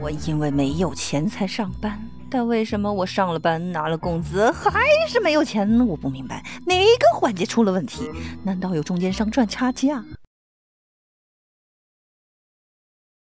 我因为没有钱才上班，但为什么我上了班拿了工资还是没有钱？我不明白哪个环节出了问题？难道有中间商赚差价？